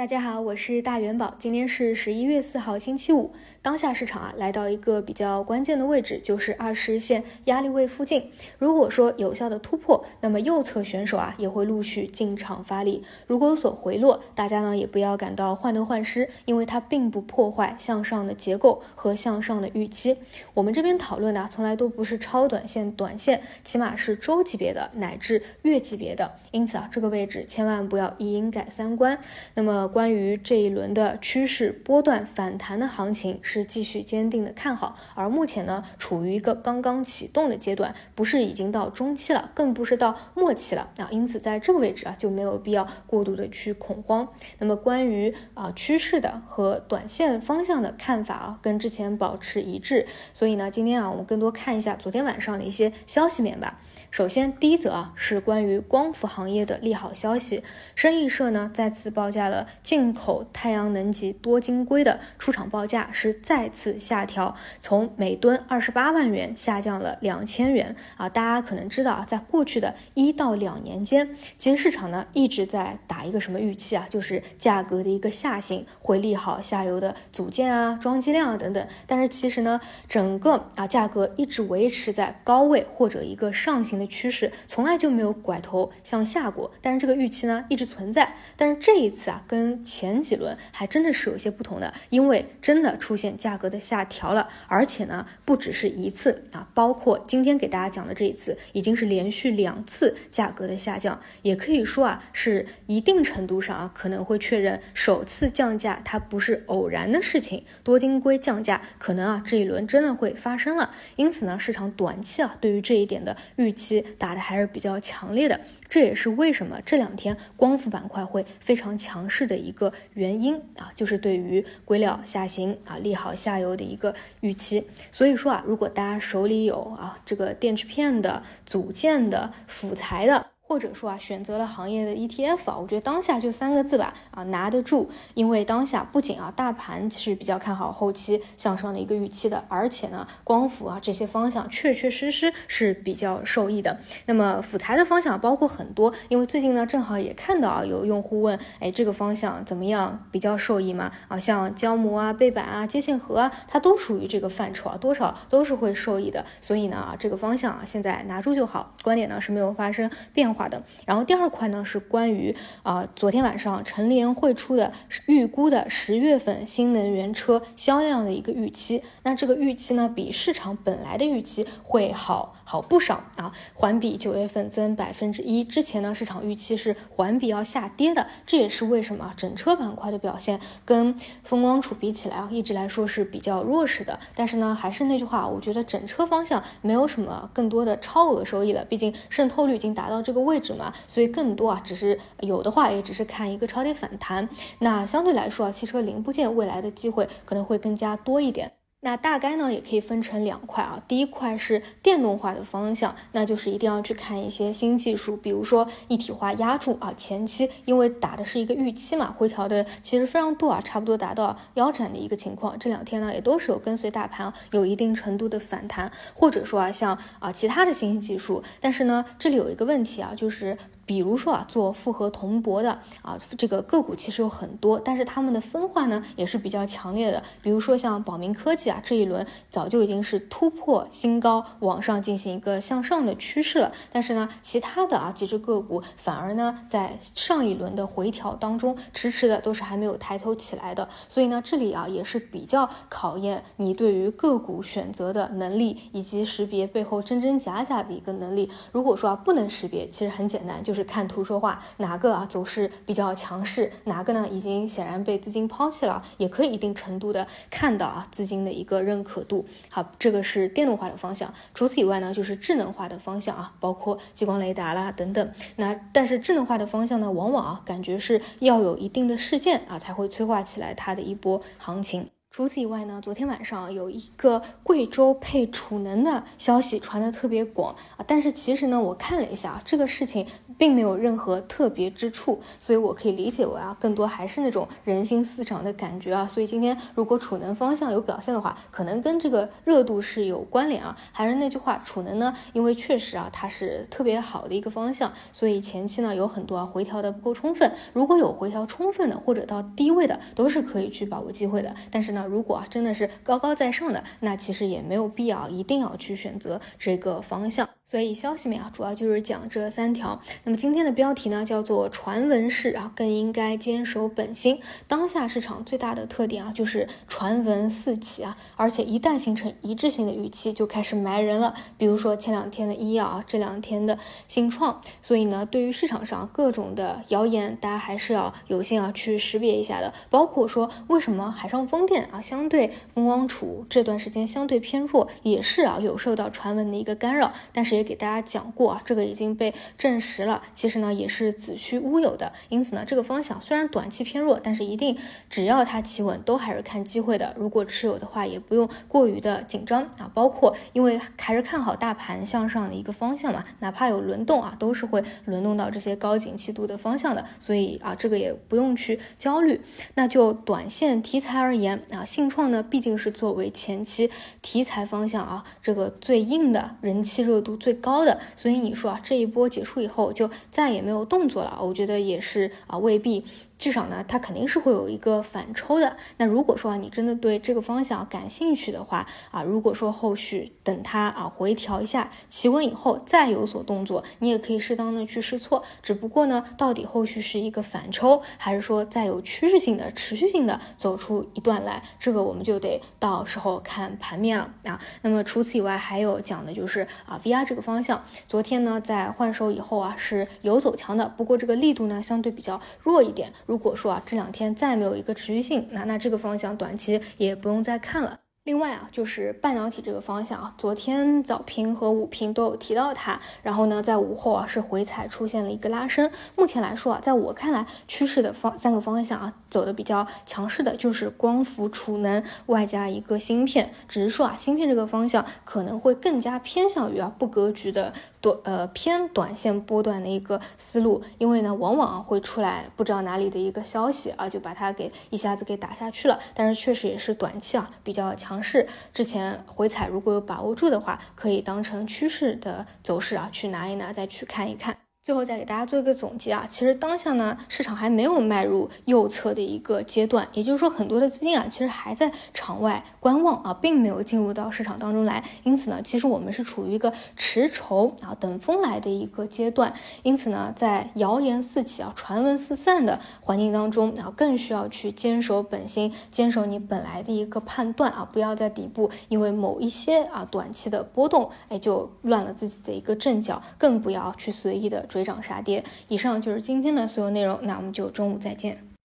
大家好，我是大元宝，今天是十一月四号，星期五。当下市场啊，来到一个比较关键的位置，就是二十日线压力位附近。如果说有效的突破，那么右侧选手啊也会陆续进场发力。如果有所回落，大家呢也不要感到患得患失，因为它并不破坏向上的结构和向上的预期。我们这边讨论的从来都不是超短线、短线，起码是周级别的乃至月级别的。因此啊，这个位置千万不要一阴改三观。那么关于这一轮的趋势波段反弹的行情。是继续坚定的看好，而目前呢，处于一个刚刚启动的阶段，不是已经到中期了，更不是到末期了啊，因此在这个位置啊，就没有必要过度的去恐慌。那么关于啊趋势的和短线方向的看法啊，跟之前保持一致。所以呢，今天啊，我们更多看一下昨天晚上的一些消息面吧。首先，第一则啊，是关于光伏行业的利好消息，深意社呢再次报价了进口太阳能级多晶硅的出厂报价是。再次下调，从每吨二十八万元下降了两千元啊！大家可能知道啊，在过去的一到两年间，其实市场呢一直在打一个什么预期啊，就是价格的一个下行会利好下游的组件啊、装机量啊等等。但是其实呢，整个啊价格一直维持在高位或者一个上行的趋势，从来就没有拐头向下过。但是这个预期呢一直存在。但是这一次啊，跟跟前几轮还真的是有些不同的，因为真的出现。价格的下调了，而且呢，不只是一次啊，包括今天给大家讲的这一次，已经是连续两次价格的下降，也可以说啊，是一定程度上啊，可能会确认首次降价它不是偶然的事情，多晶硅降价可能啊这一轮真的会发生了，因此呢，市场短期啊对于这一点的预期打的还是比较强烈的，这也是为什么这两天光伏板块会非常强势的一个原因啊，就是对于硅料下行啊利好。下游的一个预期，所以说啊，如果大家手里有啊这个电池片的、组件的、辅材的。或者说啊，选择了行业的 ETF 啊，我觉得当下就三个字吧，啊，拿得住。因为当下不仅啊，大盘是比较看好后期向上的一个预期的，而且呢，光伏啊这些方向确确实实是比较受益的。那么辅材的方向包括很多，因为最近呢，正好也看到啊，有用户问，哎，这个方向怎么样，比较受益吗？啊，像胶膜啊、背板啊、接线盒啊，它都属于这个范畴啊，多少都是会受益的。所以呢，这个方向啊，现在拿住就好，观点呢是没有发生变化。的，然后第二块呢是关于啊，昨天晚上陈联会出的预估的十月份新能源车销量的一个预期，那这个预期呢比市场本来的预期会好好不少啊，环比九月份增百分之一，之前呢市场预期是环比要下跌的，这也是为什么整车板块的表现跟风光储比起来啊，一直来说是比较弱势的，但是呢还是那句话，我觉得整车方向没有什么更多的超额收益了，毕竟渗透率已经达到这个位。位置嘛，所以更多啊，只是有的话，也只是看一个超跌反弹。那相对来说啊，汽车零部件未来的机会可能会更加多一点。那大概呢，也可以分成两块啊。第一块是电动化的方向，那就是一定要去看一些新技术，比如说一体化压铸啊。前期因为打的是一个预期嘛，回调的其实非常多啊，差不多达到腰斩的一个情况。这两天呢，也都是有跟随大盘有一定程度的反弹，或者说啊，像啊其他的新兴技术。但是呢，这里有一个问题啊，就是。比如说啊，做复合铜箔的啊，这个个股其实有很多，但是他们的分化呢也是比较强烈的。比如说像宝明科技啊，这一轮早就已经是突破新高，往上进行一个向上的趋势了。但是呢，其他的啊几只个股反而呢在上一轮的回调当中，迟迟的都是还没有抬头起来的。所以呢，这里啊也是比较考验你对于个股选择的能力，以及识别背后真真假假的一个能力。如果说啊不能识别，其实很简单，就是。看图说话，哪个啊走势比较强势，哪个呢已经显然被资金抛弃了，也可以一定程度的看到啊资金的一个认可度。好，这个是电动化的方向。除此以外呢，就是智能化的方向啊，包括激光雷达啦等等。那但是智能化的方向呢，往往啊感觉是要有一定的事件啊才会催化起来它的一波行情。除此以外呢，昨天晚上有一个贵州配储能的消息传得特别广啊，但是其实呢，我看了一下这个事情并没有任何特别之处，所以我可以理解为啊，更多还是那种人心思涨的感觉啊。所以今天如果储能方向有表现的话，可能跟这个热度是有关联啊。还是那句话，储能呢，因为确实啊，它是特别好的一个方向，所以前期呢有很多啊回调的不够充分，如果有回调充分的或者到低位的，都是可以去把握机会的。但是呢。如果真的是高高在上的，那其实也没有必要一定要去选择这个方向。所以消息面啊，主要就是讲这三条。那么今天的标题呢，叫做传闻式啊，更应该坚守本心。当下市场最大的特点啊，就是传闻四起啊，而且一旦形成一致性的预期，就开始埋人了。比如说前两天的医药啊，这两天的新创。所以呢，对于市场上各种的谣言，大家还是要有心啊去识别一下的。包括说为什么海上风电啊，相对风光储这段时间相对偏弱，也是啊有受到传闻的一个干扰，但是。也给大家讲过啊，这个已经被证实了。其实呢，也是子虚乌有的。因此呢，这个方向虽然短期偏弱，但是一定只要它企稳，都还是看机会的。如果持有的话，也不用过于的紧张啊。包括因为还是看好大盘向上的一个方向嘛，哪怕有轮动啊，都是会轮动到这些高景气度的方向的。所以啊，这个也不用去焦虑。那就短线题材而言啊，信创呢，毕竟是作为前期题材方向啊，这个最硬的人气热度最。高的，所以你说啊，这一波结束以后就再也没有动作了，我觉得也是啊，未必。至少呢，它肯定是会有一个反抽的。那如果说啊，你真的对这个方向感兴趣的话啊，如果说后续等它啊回调一下，企稳以后再有所动作，你也可以适当的去试错。只不过呢，到底后续是一个反抽，还是说再有趋势性的、持续性的走出一段来，这个我们就得到时候看盘面了啊。那么除此以外，还有讲的就是啊，VR 这个方向，昨天呢在换手以后啊是有走强的，不过这个力度呢相对比较弱一点。如果说啊，这两天再没有一个持续性，那那这个方向短期也不用再看了。另外啊，就是半导体这个方向啊，昨天早评和午评都有提到它，然后呢，在午后啊是回踩出现了一个拉升。目前来说啊，在我看来，趋势的方三个方向啊，走的比较强势的就是光伏、储能外加一个芯片。只是说啊，芯片这个方向可能会更加偏向于啊不格局的短呃偏短线波段的一个思路，因为呢，往往会出来不知道哪里的一个消息啊，就把它给一下子给打下去了。但是确实也是短期啊比较强。尝试之前回踩，如果有把握住的话，可以当成趋势的走势啊，去拿一拿，再去看一看。最后再给大家做一个总结啊，其实当下呢，市场还没有迈入右侧的一个阶段，也就是说，很多的资金啊，其实还在场外观望啊，并没有进入到市场当中来。因此呢，其实我们是处于一个持筹啊，等风来的一个阶段。因此呢，在谣言四起啊，传闻四散的环境当中啊，更需要去坚守本心，坚守你本来的一个判断啊，不要在底部因为某一些啊短期的波动，哎，就乱了自己的一个阵脚，更不要去随意的。追涨杀跌。以上就是今天的所有内容，那我们就中午再见。